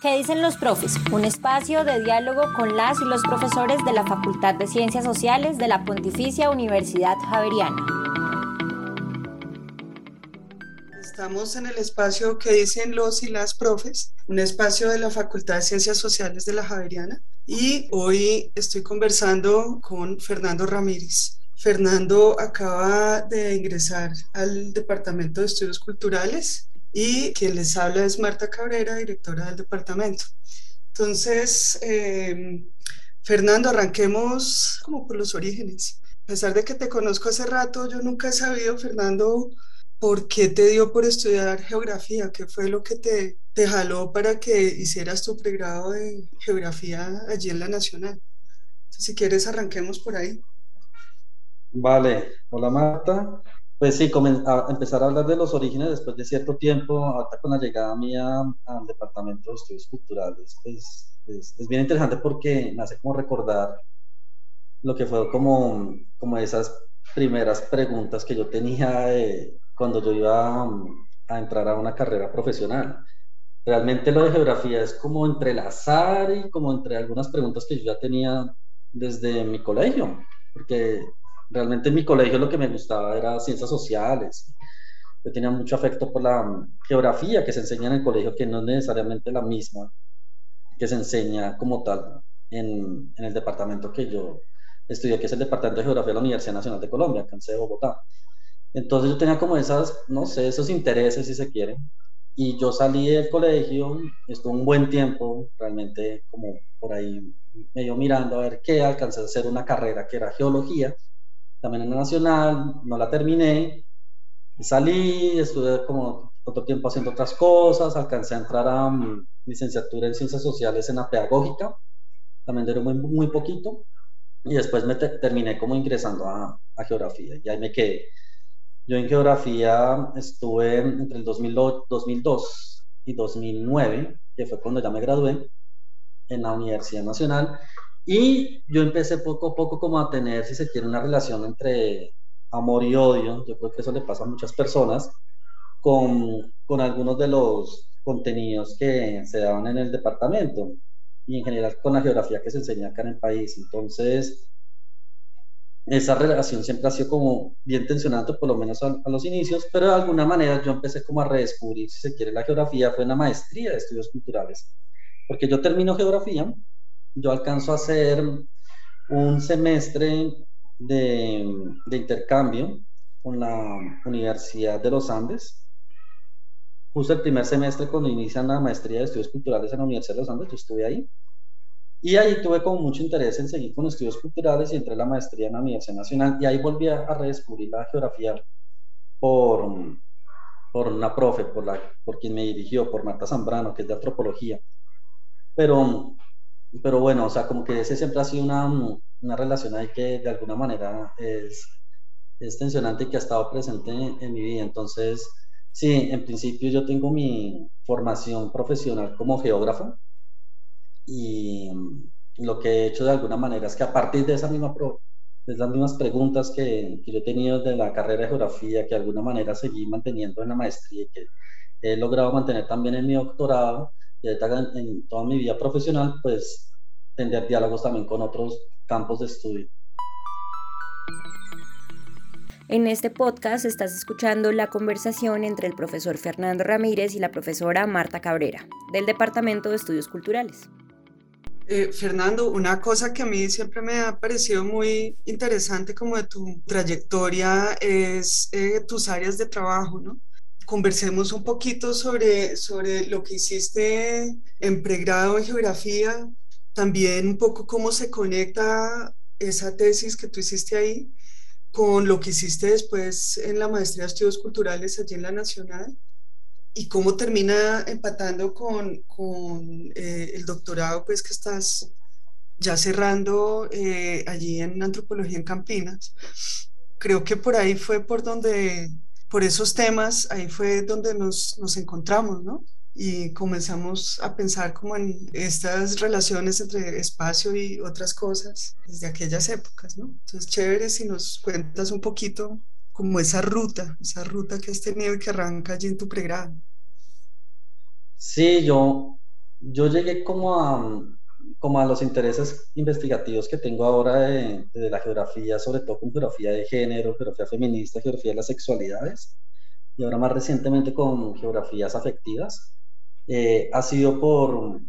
¿Qué dicen los profes? Un espacio de diálogo con las y los profesores de la Facultad de Ciencias Sociales de la Pontificia Universidad Javeriana. Estamos en el espacio que dicen los y las profes, un espacio de la Facultad de Ciencias Sociales de la Javeriana. Y hoy estoy conversando con Fernando Ramírez. Fernando acaba de ingresar al Departamento de Estudios Culturales y quien les habla es Marta Cabrera, directora del departamento. Entonces, eh, Fernando, arranquemos como por los orígenes. A pesar de que te conozco hace rato, yo nunca he sabido, Fernando, por qué te dio por estudiar geografía, qué fue lo que te, te jaló para que hicieras tu pregrado de geografía allí en la Nacional. Entonces, si quieres, arranquemos por ahí. Vale, hola Marta. Pues sí, a empezar a hablar de los orígenes después de cierto tiempo, ahorita con la llegada mía al Departamento de Estudios Culturales, pues, pues, es bien interesante porque me hace como recordar lo que fue como, como esas primeras preguntas que yo tenía cuando yo iba a entrar a una carrera profesional. Realmente lo de geografía es como entre el azar y como entre algunas preguntas que yo ya tenía desde mi colegio, porque realmente en mi colegio lo que me gustaba era ciencias sociales. Yo tenía mucho afecto por la geografía que se enseña en el colegio, que no es necesariamente la misma que se enseña como tal en, en el departamento que yo estudié, que es el Departamento de Geografía de la Universidad Nacional de Colombia, acá en Bogotá. Entonces yo tenía como esas, no sé, esos intereses, si se quiere. Y yo salí del colegio, estuve un buen tiempo, realmente como por ahí medio mirando a ver qué, alcancé a hacer una carrera que era geología, también en la nacional, no la terminé, salí, estuve como otro tiempo haciendo otras cosas, alcancé a entrar a um, licenciatura en ciencias sociales en la pedagógica, también duró muy, muy poquito, y después me terminé como ingresando a, a, geografía, y ahí me quedé. Yo en geografía estuve entre el 2002, 2002 y 2009, que fue cuando ya me gradué en la Universidad Nacional, y yo empecé poco a poco como a tener, si se quiere, una relación entre amor y odio. Yo creo que eso le pasa a muchas personas con, con algunos de los contenidos que se daban en el departamento y en general con la geografía que se enseña acá en el país. Entonces, esa relación siempre ha sido como bien tensionante, por lo menos a, a, los inicios, pero de alguna manera yo empecé como a redescubrir, si se quiere, la geografía, fue una maestría de estudios culturales, porque yo termino geografía yo alcanzo a hacer un semestre de, de, intercambio con la Universidad de los Andes. Justo el primer semestre cuando inician la maestría de estudios culturales en la Universidad de los Andes, yo estuve ahí. Y ahí tuve como mucho interés en seguir con estudios culturales y entré a la maestría en la Universidad Nacional y ahí volví a, redescubrir la geografía por, por una profe, por, la, por quien me dirigió, por Marta Zambrano, que es de antropología. Pero pero bueno, o sea, como que ese siempre ha sido una, una relación ahí que de alguna manera es, es tensionante y que ha estado presente en, mi vida. Entonces, sí, en principio yo tengo mi formación profesional como geógrafo y lo que he hecho de alguna manera es que a partir de esa misma de esas mismas preguntas que, que yo he tenido de la carrera de geografía, que de alguna manera seguí manteniendo en la maestría y que he logrado mantener también en mi doctorado, y en toda mi vida profesional, pues tener diálogos también con otros campos de estudio. En este podcast estás escuchando la conversación entre el profesor Fernando Ramírez y la profesora Marta Cabrera, del Departamento de Estudios Culturales. Eh, Fernando, una cosa que a mí siempre me ha parecido muy interesante como de tu trayectoria es eh, tus áreas de trabajo, ¿no? Conversemos un poquito sobre, sobre lo que hiciste en pregrado en geografía, también un poco cómo se conecta esa tesis que tú hiciste ahí con lo que hiciste después en la maestría de estudios culturales allí en la Nacional y cómo termina empatando con, con eh, el doctorado pues que estás ya cerrando eh, allí en antropología en Campinas. Creo que por ahí fue por donde por esos temas, ahí fue donde nos, nos encontramos, ¿no? y comenzamos a pensar como en estas relaciones entre espacio y otras cosas desde aquellas épocas, ¿no? Entonces, chévere si nos cuentas un poquito como esa ruta, esa ruta que has tenido y que arranca allí en tu pregrado. Sí, yo yo llegué como a, como a los intereses investigativos que tengo ahora de, de, la geografía, sobre todo con geografía de género, geografía feminista, geografía de las sexualidades, y ahora más recientemente con geografías afectivas, eh, ha sido por,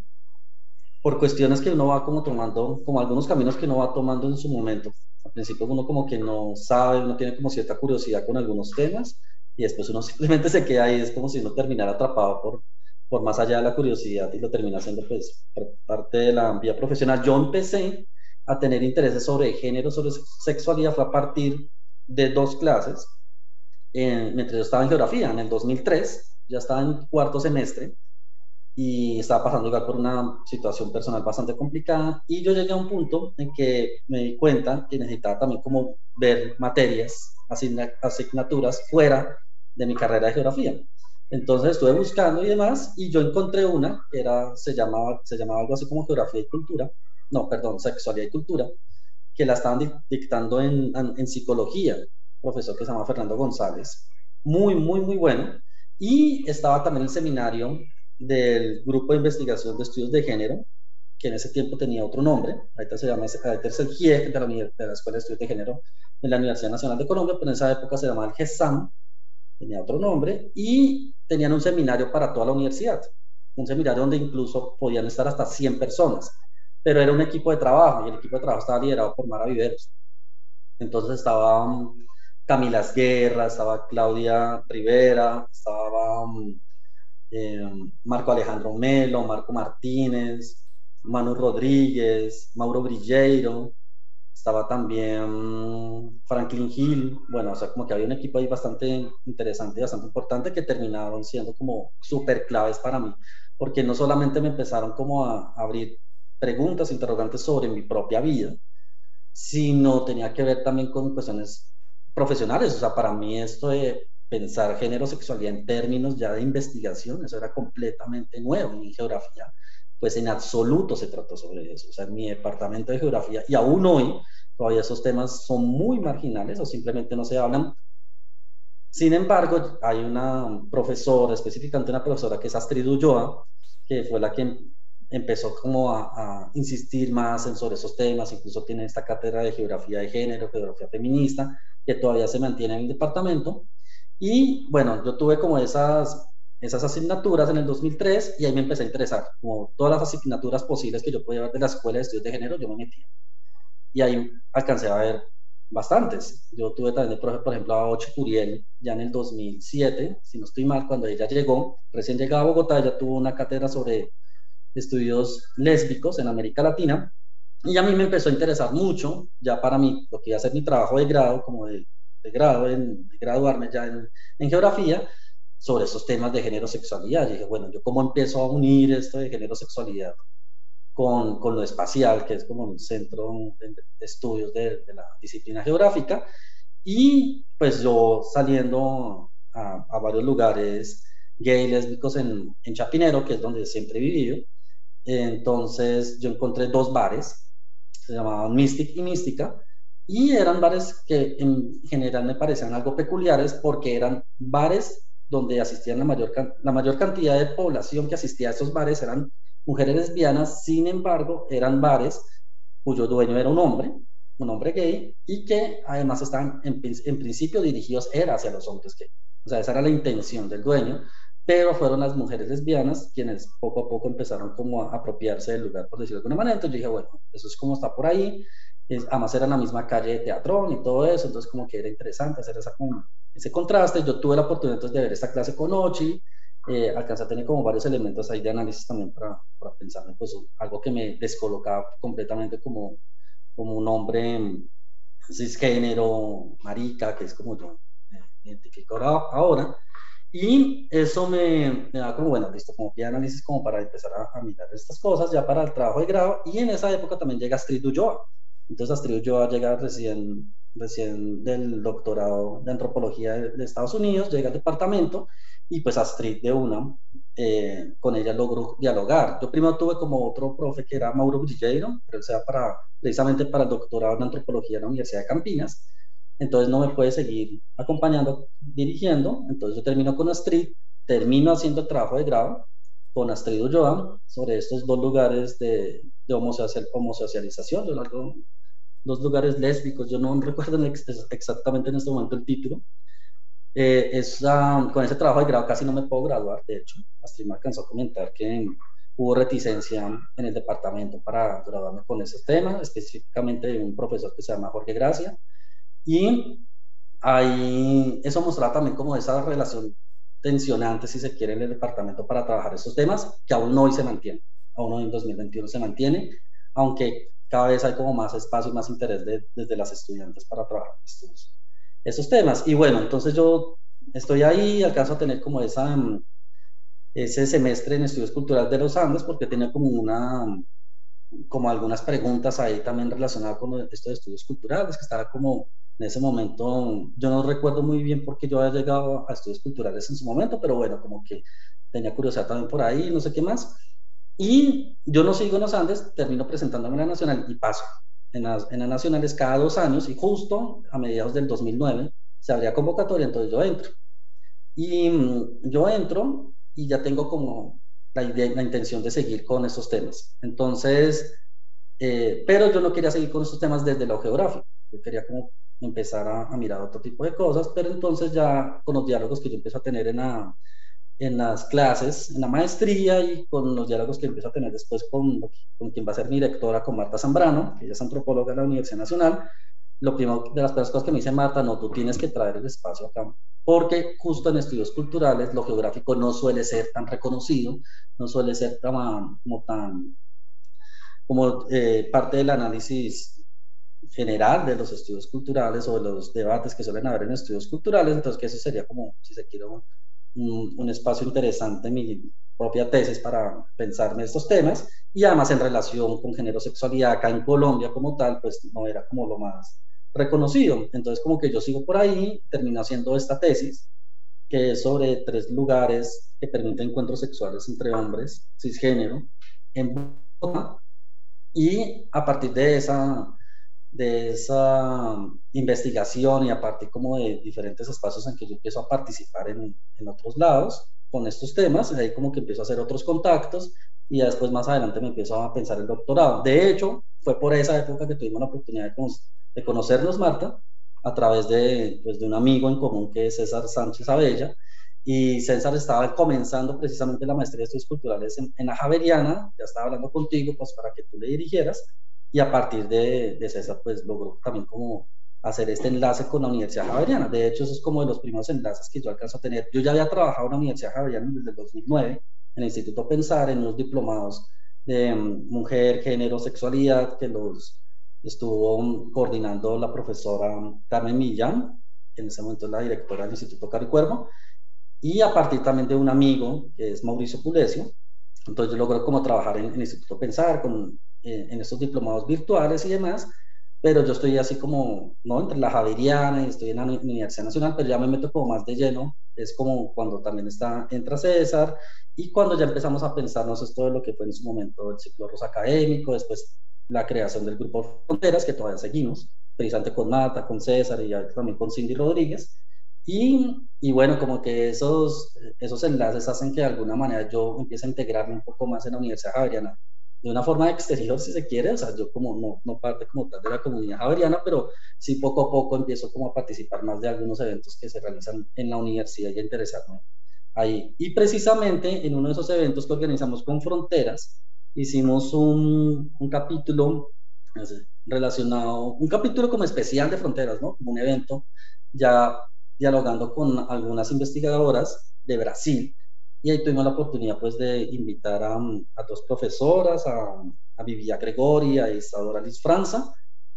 por cuestiones que uno va como tomando, como algunos caminos que uno va tomando en su momento. Al principio uno como que no sabe, uno tiene como cierta curiosidad con algunos temas, y después uno simplemente se queda ahí, es como si uno terminara atrapado por, por más allá de la curiosidad y lo termina haciendo pues parte de la vía profesional. Yo empecé a tener intereses sobre género, sobre sexualidad, fue a partir de dos clases, mientras yo estaba en geografía, en el 2003, ya estaba en cuarto semestre y estaba pasando igual por una situación personal bastante complicada y yo llegué a un punto en que me di cuenta que necesitaba también como ver materias, asignaturas fuera de mi carrera de geografía. Entonces estuve buscando y demás y yo encontré una que era, se, llamaba, se llamaba algo así como geografía y cultura, no, perdón, sexualidad y cultura, que la estaban dictando en, en, psicología, profesor que se llama Fernando González, muy, muy, muy bueno. Y estaba también el seminario del Grupo de Investigación de Estudios de Género, que en ese tiempo tenía otro nombre, ahorita se llama, el GIEC de la, de la Escuela de Estudios de Género de la Universidad Nacional de Colombia, pero en esa época se llamaba el GESAM, tenía otro nombre, y tenían un seminario para toda la universidad, un seminario donde incluso podían estar hasta 100 personas, pero era un equipo de trabajo, y el equipo de trabajo estaba liderado por Mara Viveros. Entonces estaba um, Camila Guerra, estaba Claudia Rivera, estaba um, eh, Marco Alejandro Melo, Marco Martínez, Manu Rodríguez, Mauro Brilleiro, estaba también Franklin Hill, bueno, o sea, como que había un equipo ahí bastante interesante bastante importante que terminaron siendo como súper claves para mí, porque no solamente me empezaron como a abrir preguntas, interrogantes sobre mi propia vida, sino tenía que ver también con cuestiones profesionales, o sea, para mí esto de pensar género, sexualidad en términos ya de investigación, eso era completamente nuevo en geografía pues en absoluto se trató sobre eso. O sea, en mi departamento de geografía, y aún hoy, todavía esos temas son muy marginales o simplemente no se hablan. Sin embargo, hay una profesora, específicamente una profesora que es Astrid Ulloa, que fue la que empezó como a, a, insistir más en sobre esos temas, incluso tiene esta cátedra de geografía de género, geografía feminista, que todavía se mantiene en el departamento. Y bueno, yo tuve como esas esas asignaturas en el 2003 y ahí me empecé a interesar. Como todas las asignaturas posibles que yo podía ver de la Escuela de Estudios de Género, yo me metía. Y ahí alcancé a ver bastantes. Yo tuve también, por ejemplo, a Oche Curiel ya en el 2007, si no estoy mal, cuando ella llegó, recién llegada a Bogotá, ella tuvo una cátedra sobre estudios lésbicos en América Latina. Y a mí me empezó a interesar mucho, ya para mí, lo que iba a ser mi trabajo de grado, como de, grado, en, de graduarme ya en, en geografía, sobre esos temas de género sexualidad. Y dije, bueno, yo cómo empiezo a unir esto de género sexualidad con, con lo espacial, que es como un centro de, estudios de, la disciplina geográfica. Y pues yo saliendo a, a varios lugares gay lésbicos en, en, Chapinero, que es donde siempre he vivido, entonces yo encontré dos bares, se llamaban Mystic y Mística, y eran bares que en general me parecían algo peculiares porque eran bares donde asistían la mayor, la mayor cantidad de población que asistía a estos bares eran mujeres lesbianas, sin embargo, eran bares cuyo dueño era un hombre, un hombre gay, y que además estaban en, en principio dirigidos era hacia los hombres gay. O sea, esa era la intención del dueño, pero fueron las mujeres lesbianas quienes poco a poco empezaron como a apropiarse del lugar, por decirlo de alguna manera. Entonces yo dije, bueno, eso es como está por ahí, además era la misma calle de Teatrón y todo eso, entonces como que era interesante hacer esa como ese contraste. Yo tuve la oportunidad entonces, de ver esta clase con Ochi, eh, alcancé a tener como varios elementos ahí de análisis también para, para pensar en pues, algo que me descolocaba completamente como, como un hombre cisgénero, marica, que es como yo me identifico ahora. Y eso me, me, da como, bueno, listo, como de análisis como para empezar a, a, mirar estas cosas ya para el trabajo de grado. Y en esa época también llega Astrid Ulloa. Entonces Astrid Ulloa llega recién recién del doctorado de antropología de, Estados Unidos, llega al departamento y pues Astrid de una, eh, con ella logró dialogar. Yo primero tuve como otro profe que era Mauro Brilleiro, pero él sea para, precisamente para el doctorado en antropología en la Universidad de Campinas, entonces no me puede seguir acompañando, dirigiendo, entonces yo termino con Astrid, termino haciendo el trabajo de grado con Astrid Ulloa sobre estos dos lugares de, de homosocialización, dos lugares lésbicos, yo no recuerdo exactamente en este momento el título. Eh, es, con ese trabajo de grado casi no me puedo graduar, de hecho, Astrid me alcanzó a comentar que hubo reticencia en el departamento para graduarme con ese tema, específicamente de un profesor que se llama Jorge Gracia, y ahí eso mostraba también como esa relación tensionante, si se quiere, en el departamento para trabajar esos temas, que aún hoy se mantiene, aún hoy en 2021 se mantiene, aunque cada vez hay como más espacio y más interés de, desde las estudiantes para trabajar estos, temas. Y bueno, entonces yo estoy ahí, alcanzo a tener como esa, mm, ese semestre en estudios culturales de los Andes, porque tenía como una, como algunas preguntas ahí también relacionadas con esto de estudios culturales, que estaba como en ese momento, yo no recuerdo muy bien por qué yo había llegado a estudios culturales en su momento, pero bueno, como que tenía curiosidad también por ahí, no sé qué más. Y yo no sigo en los Andes, termino presentándome en la Nacional y paso. En las, en Nacionales cada dos años y justo a mediados del 2009 se abría convocatoria, entonces yo entro. Y mm, yo entro y ya tengo como la, idea, la intención de seguir con estos temas. Entonces, eh, pero yo no quería seguir con estos temas desde lo geográfico. Yo quería como empezar a, a, mirar otro tipo de cosas, pero entonces ya con los diálogos que yo empiezo a tener en, la, en las clases, en la maestría y con los diálogos que empiezo a tener después con, con quien va a ser mi directora, con Marta Zambrano, que ella es antropóloga de la Universidad Nacional, lo primero de las cosas que me dice Marta, no, tú tienes que traer el espacio acá, porque justo en estudios culturales lo geográfico no suele ser tan reconocido, no suele ser tan, como tan como eh, parte del análisis general de los estudios culturales o de los debates que suelen haber en estudios culturales, entonces que eso sería como, si se quiere, un, espacio interesante en mi propia tesis para pensar en estos temas y además en relación con género sexualidad acá en Colombia como tal, pues no era como lo más reconocido. Entonces como que yo sigo por ahí, termino haciendo esta tesis que es sobre tres lugares que permiten encuentros sexuales entre hombres cisgénero en Bogotá y a partir de esa de esa investigación y a partir como de diferentes espacios en que yo empiezo a participar en, en otros lados con estos temas, ahí como que empiezo a hacer otros contactos y después más adelante me empiezo a pensar el doctorado. De hecho, fue por esa época que tuvimos la oportunidad de, de conocernos, Marta, a través de, pues, de un amigo en común que es César Sánchez Abella, y César estaba comenzando precisamente la maestría de estudios culturales en, en la Javeriana, ya estaba hablando contigo pues para que tú le dirigieras, y a partir de, de César pues logró también como hacer este enlace con la Universidad Javeriana. De hecho, eso es como de los primeros enlaces que yo alcanzo a tener. Yo ya había trabajado en la Universidad Javeriana desde el 2009, en el Instituto Pensar, en unos diplomados de mm, mujer, género, sexualidad, que los estuvo coordinando la profesora Carmen Millán, que en ese momento es la directora del Instituto Caricuervo, y a partir también de un amigo, que es Mauricio Pulesio. Entonces yo logré como trabajar en, en el Instituto Pensar con en estos diplomados virtuales y demás, pero yo estoy así como, ¿no? Entre la Javeriana y estoy en la Universidad Nacional, pero ya me meto como más de lleno, es como cuando también está, entra César y cuando ya empezamos a pensarnos esto de lo que fue en su momento el ciclo rosa académico, después la creación del grupo Fronteras, que todavía seguimos, precisamente con Mata, con César y también con Cindy Rodríguez. Y, y, bueno, como que esos, esos enlaces hacen que de alguna manera yo empiece a integrarme un poco más en la Universidad Javeriana de una forma exterior, si se quiere, o sea, yo como no, no parte como tal de la comunidad javeriana, pero sí poco a poco empiezo como a participar más de algunos eventos que se realizan en la universidad y a interesarme ahí. Y precisamente en uno de esos eventos que organizamos con Fronteras, hicimos un, un capítulo relacionado, un capítulo como especial de Fronteras, ¿no? Como un evento ya dialogando con algunas investigadoras de Brasil y ahí tuvimos la oportunidad pues de invitar a, a dos profesoras, a, a Vivia Gregori, a Isadora Liz Franza,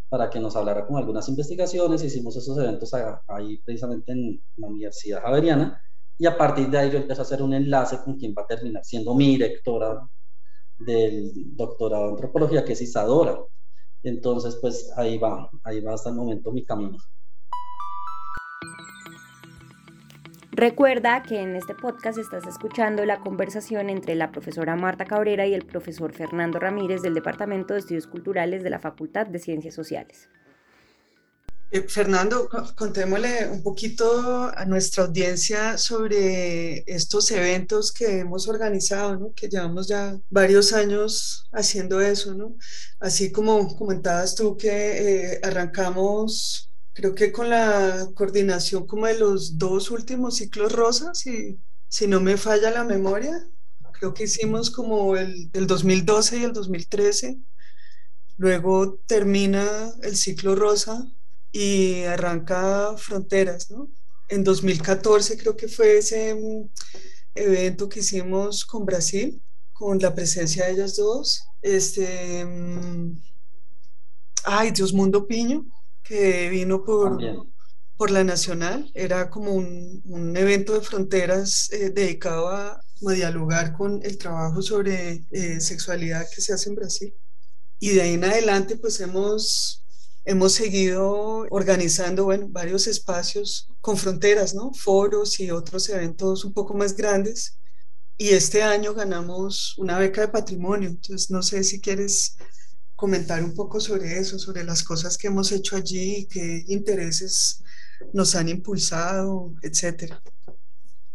para que nos hablara con algunas investigaciones. Hicimos esos eventos ahí precisamente en la Universidad Javeriana y a partir de ahí yo empecé a hacer un enlace con quien va a terminar siendo mi directora del doctorado en antropología, que es Isadora. Entonces, pues ahí va, ahí va hasta el momento mi camino. Recuerda que en este podcast estás escuchando la conversación entre la profesora Marta Cabrera y el profesor Fernando Ramírez del Departamento de Estudios Culturales de la Facultad de Ciencias Sociales. Eh, Fernando, contémosle un poquito a nuestra audiencia sobre estos eventos que hemos organizado, ¿no? que llevamos ya varios años haciendo eso. ¿no? Así como comentabas tú que eh, arrancamos, creo que con la coordinación como de los dos últimos ciclos rosas, y si no me falla la memoria, creo que hicimos como el, el 2012 y el 2013. Luego termina el ciclo rosa y arranca Fronteras, ¿no? En 2014 creo que fue ese mm, evento que hicimos con Brasil, con la presencia de ellas dos. Este, mm, ay, Dios Mundo Piño, que vino por, por la Nacional. Era como un, un evento de fronteras eh, dedicado a, a, dialogar con el trabajo sobre eh, sexualidad que se hace en Brasil. Y de ahí en adelante, pues hemos hemos seguido organizando bueno, varios espacios con fronteras, ¿no? foros y otros eventos un poco más grandes. Y este año ganamos una beca de patrimonio. Entonces, no sé si quieres comentar un poco sobre eso, sobre las cosas que hemos hecho allí, qué intereses nos han impulsado, etcétera.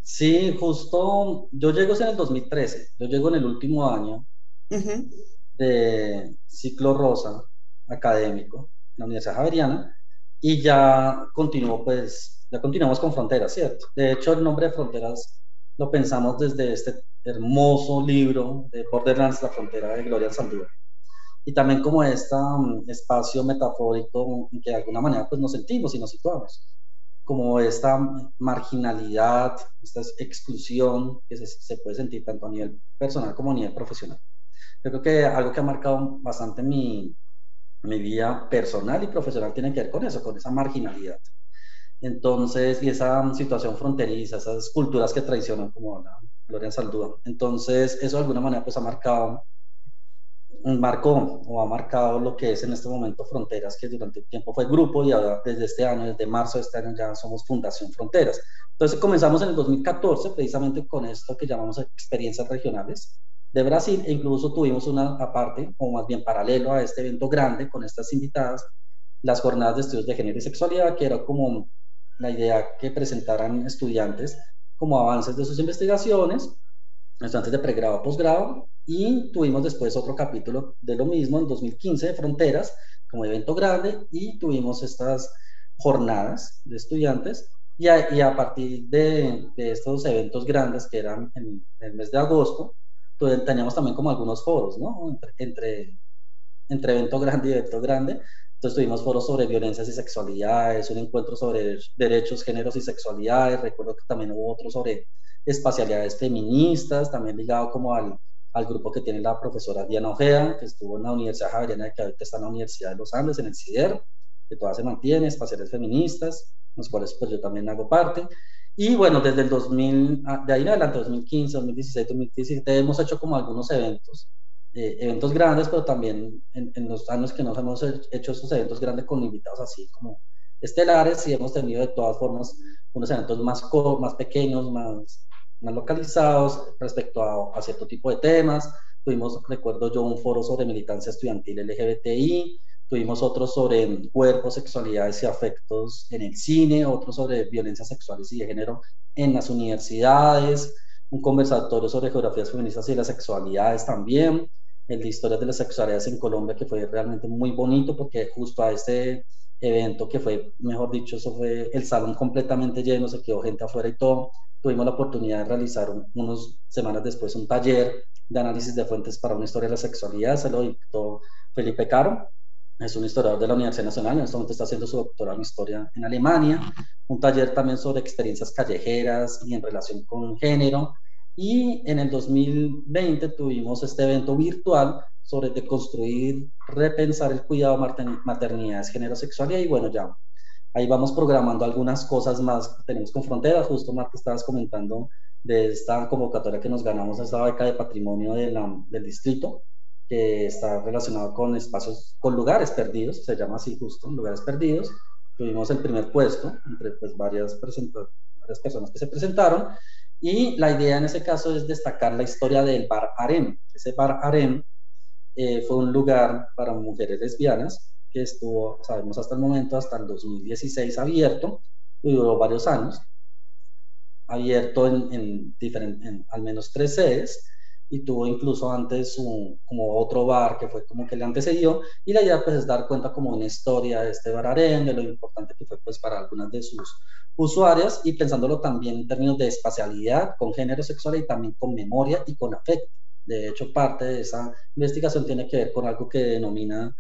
Sí, justo yo llego en el 2013, yo llego en el último año de ciclo rosa académico la Universidad Javeriana, y ya continuó, pues, ya continuamos con Fronteras, ¿cierto? De hecho, el nombre de Fronteras lo pensamos desde este hermoso libro de Borderlands, la frontera de Gloria Saldúa. Y también como este espacio metafórico en que de alguna manera pues nos sentimos y nos situamos. Como esta marginalidad, esta exclusión que se, se puede sentir tanto a nivel personal como a nivel profesional. Yo creo que algo que ha marcado bastante mi, mi vida personal y profesional tiene que ver con eso, con esa marginalidad. Entonces, y esa situación fronteriza, esas culturas que traicionan, como la Gloria Saldúa. Entonces, eso de alguna manera pues ha marcado, marcó o ha marcado lo que es en este momento Fronteras, que durante un tiempo fue grupo y ahora desde este año, desde marzo de este año ya somos Fundación Fronteras. Entonces, comenzamos en el 2014 precisamente con esto que llamamos experiencias regionales, de Brasil e incluso tuvimos una aparte, o más bien paralelo a este evento grande con estas invitadas, las jornadas de estudios de género y sexualidad, que era como la idea que presentaran estudiantes como avances de sus investigaciones, estudiantes de pregrado o posgrado, y tuvimos después otro capítulo de lo mismo en 2015 de Fronteras, como evento grande, y tuvimos estas jornadas de estudiantes, y a, y a partir de, de, estos eventos grandes que eran en el mes de agosto, teníamos también como algunos foros, ¿no? Entre, entre, evento grande y evento grande. Entonces tuvimos foros sobre violencias y sexualidades, un encuentro sobre derechos, géneros y sexualidades. Recuerdo que también hubo otro sobre espacialidades feministas, también ligado como al, al grupo que tiene la profesora Diana Ojeda, que estuvo en la Universidad Javeriana, que ahorita está en la Universidad de los Andes, en el CIDER, que todavía se mantiene, espaciales feministas, los cuales pues yo también hago parte. Y bueno, desde el 2000, ah, de ahí en adelante, 2015, 2016, 2017, hemos hecho como algunos eventos, eh, eventos grandes, pero también en, en, los años que nos hemos hecho esos eventos grandes con invitados así como estelares y hemos tenido de todas formas unos eventos más, más pequeños, más, más localizados respecto a, a cierto tipo de temas. Tuvimos, recuerdo yo, un foro sobre militancia estudiantil LGBTI, Tuvimos otros sobre cuerpos, sexualidades y afectos en el cine, otros sobre violencias sexuales y de género en las universidades, un conversatorio sobre geografías feministas y las sexualidades también, el de historias de las sexualidades en Colombia, que fue realmente muy bonito porque justo a este evento que fue, mejor dicho, eso fue el salón completamente lleno, se quedó gente afuera y todo. Tuvimos la oportunidad de realizar unas semanas después un taller de análisis de fuentes para una historia de la sexualidad, se lo dictó Felipe Caro, es un historiador de la Universidad Nacional, en este momento está haciendo su doctorado en historia en Alemania, un taller también sobre experiencias callejeras y en relación con género. Y en el 2020 tuvimos este evento virtual sobre deconstruir, repensar el cuidado, maternidad, género, sexualidad y bueno, ya ahí vamos programando algunas cosas más que tenemos con Fronteras. Justo Marta estabas comentando de esta convocatoria que nos ganamos, esta beca de patrimonio de la, del distrito que está relacionado con espacios, con lugares perdidos, se llama así justo, lugares perdidos. Tuvimos el primer puesto entre pues, varias, varias personas que se presentaron y la idea en ese caso es destacar la historia del Bar Harem. Ese Bar Harem eh, fue un lugar para mujeres lesbianas que estuvo, sabemos hasta el momento, hasta el 2016 abierto, y duró varios años, abierto en, en, en al menos tres sedes, y tuvo incluso antes un, como otro bar que fue como que le antecedió y la idea pues es dar cuenta como una historia de este bar arengue, lo importante que fue pues para algunas de sus usuarias y pensándolo también en términos de espacialidad, con género sexual y también con memoria y con afecto. De hecho, parte de esa investigación tiene que ver con algo que denomina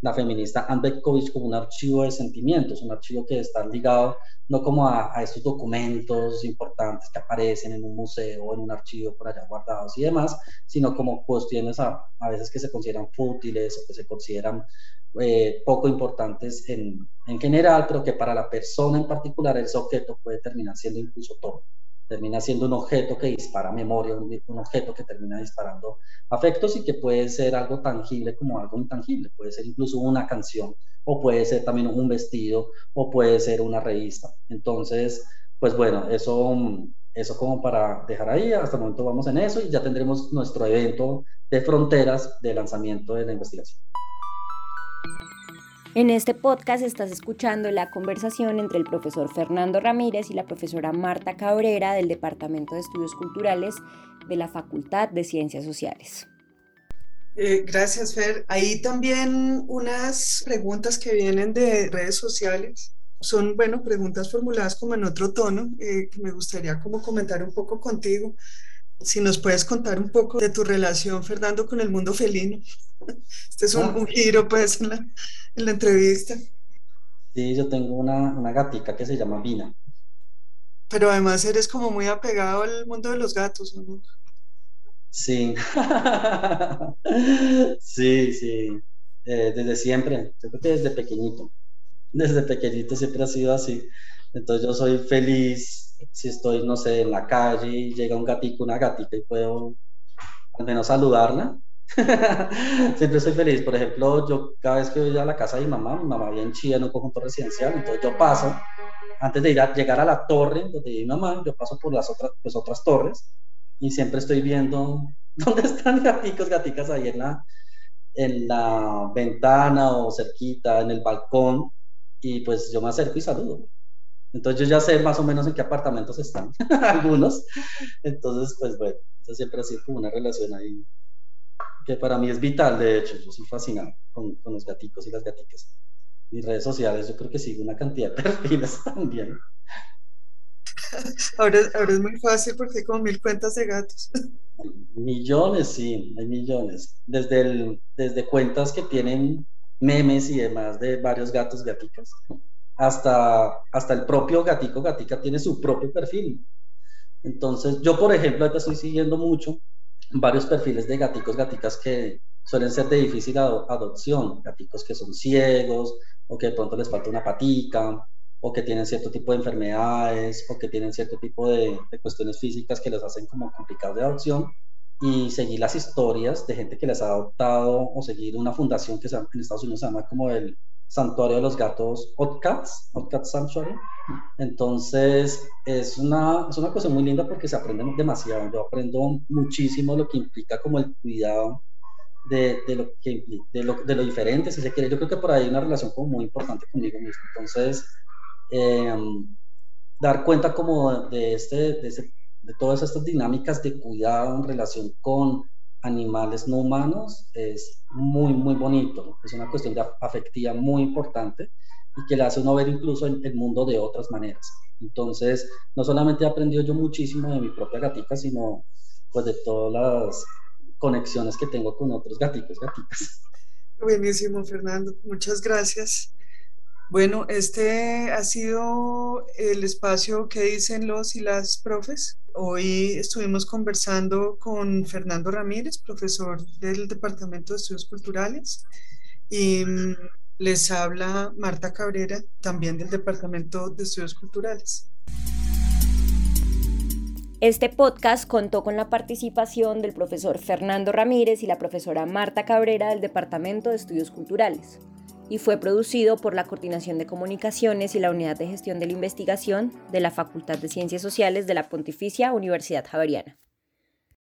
la feminista Anne Betkovich como un archivo de sentimientos, un archivo que está ligado no como a, a, estos documentos importantes que aparecen en un museo o en un archivo por allá guardados y demás, sino como cuestiones a, a veces que se consideran fútiles o que se consideran eh, poco importantes en, en general, pero que para la persona en particular ese objeto puede terminar siendo incluso todo termina siendo un objeto que dispara memoria, un, objeto que termina disparando afectos y que puede ser algo tangible como algo intangible, puede ser incluso una canción o puede ser también un vestido o puede ser una revista. Entonces, pues bueno, eso, eso como para dejar ahí, hasta el momento vamos en eso y ya tendremos nuestro evento de fronteras de lanzamiento de la investigación. En este podcast estás escuchando la conversación entre el profesor Fernando Ramírez y la profesora Marta Cabrera del Departamento de Estudios Culturales de la Facultad de Ciencias Sociales. Eh, gracias, Fer. Ahí también unas preguntas que vienen de redes sociales. Son, bueno, preguntas formuladas como en otro tono, eh, que me gustaría como comentar un poco contigo. Si nos puedes contar un poco de tu relación, Fernando, con el mundo felino. Este es un, ah. giro, pues, en la, en la, entrevista. Sí, yo tengo una, una gatica que se llama Vina. Pero además eres como muy apegado al mundo de los gatos, no? Sí. sí, sí. Eh, desde siempre. Yo creo que desde pequeñito. Desde pequeñito siempre ha sido así. Entonces yo soy feliz si estoy, no sé, en la calle y llega un gatito, una gatita y puedo al menos saludarla, siempre soy feliz. Por ejemplo, yo cada vez que voy a la casa de mi mamá, mi mamá vive en Chile en un conjunto residencial, entonces yo paso, antes de ir a, llegar a la torre donde vive mi mamá, yo paso por las otras, pues, otras torres y siempre estoy viendo dónde están gaticos, gaticas ahí en la, en la ventana o cerquita, en el balcón, y pues yo me acerco y saludo. Entonces yo ya sé más o menos en qué apartamentos están algunos. Entonces, pues bueno, eso siempre ha sido como una relación ahí que para mí es vital, de hecho, yo soy fascinado con, con los gaticos y las gaticas. Mis redes sociales, yo creo que sigo una cantidad de perfiles también. Ahora, ahora es muy fácil porque hay como mil cuentas de gatos. Millones, sí, hay millones. Desde, el, desde cuentas que tienen memes y demás de varios gatos, gaticas, hasta, hasta el propio gatico, gatica tiene su propio perfil. Entonces, yo, por ejemplo, ahorita estoy siguiendo mucho varios perfiles de gaticos, gaticas que suelen ser de difícil adopción, gaticos que son ciegos o que de pronto les falta una patica o que tienen cierto tipo de enfermedades o que tienen cierto tipo de, cuestiones físicas que les hacen como complicados de adopción. Y seguir las historias de gente que les ha adoptado o seguir una fundación que en Estados Unidos se llama como el Santuario de los Gatos Outcats, Outcats Sanctuary. Entonces, es una, es una cosa muy linda porque se aprende demasiado. Yo aprendo muchísimo lo que implica como el cuidado de, de lo, que, de, lo, de lo diferente, si se quiere. Yo creo que por ahí hay una relación como muy importante conmigo mismo. Entonces, em, dar cuenta como de, este, de, de todas estas dinámicas de cuidado en relación con animales no humanos es muy, muy bonito. Es una cuestión de afectiva muy importante y que le hace uno ver incluso el, el mundo de otras maneras. Entonces, no solamente he aprendido yo muchísimo de mi propia gatica, sino pues de todas las conexiones que tengo con otros gaticos, gatitas. Buenísimo, Fernando. Muchas gracias. Bueno, este ha sido el espacio que dicen los y las profes. Hoy estuvimos conversando con Fernando Ramírez, profesor del Departamento de Estudios Culturales, y mm, les habla Marta Cabrera, también del Departamento de Estudios Culturales. Este podcast contó con la participación del profesor Fernando Ramírez y la profesora Marta Cabrera del Departamento de Estudios Culturales y fue producido por la Coordinación de Comunicaciones y la Unidad de Gestión de la Investigación de la Facultad de Ciencias Sociales de la Pontificia Universidad Javeriana.